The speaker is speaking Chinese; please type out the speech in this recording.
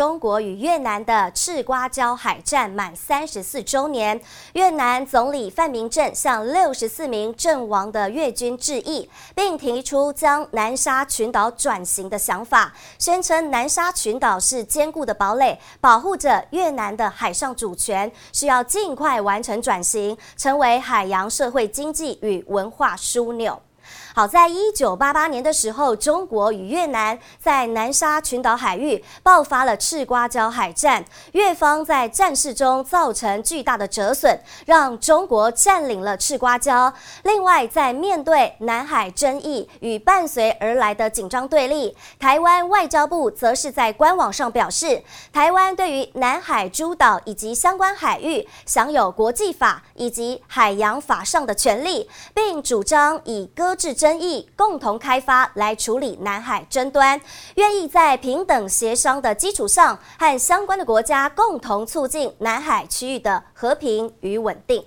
中国与越南的赤瓜礁海战满三十四周年，越南总理范明正向六十四名阵亡的越军致意，并提出将南沙群岛转型的想法，宣称南沙群岛是坚固的堡垒，保护着越南的海上主权，需要尽快完成转型，成为海洋社会经济与文化枢纽。好，在一九八八年的时候，中国与越南在南沙群岛海域爆发了赤瓜礁海战，越方在战事中造成巨大的折损，让中国占领了赤瓜礁。另外，在面对南海争议与伴随而来的紧张对立，台湾外交部则是在官网上表示，台湾对于南海诸岛以及相关海域享有国际法以及海洋法上的权利，并主张以搁置。争议，共同开发来处理南海争端，愿意在平等协商的基础上，和相关的国家共同促进南海区域的和平与稳定。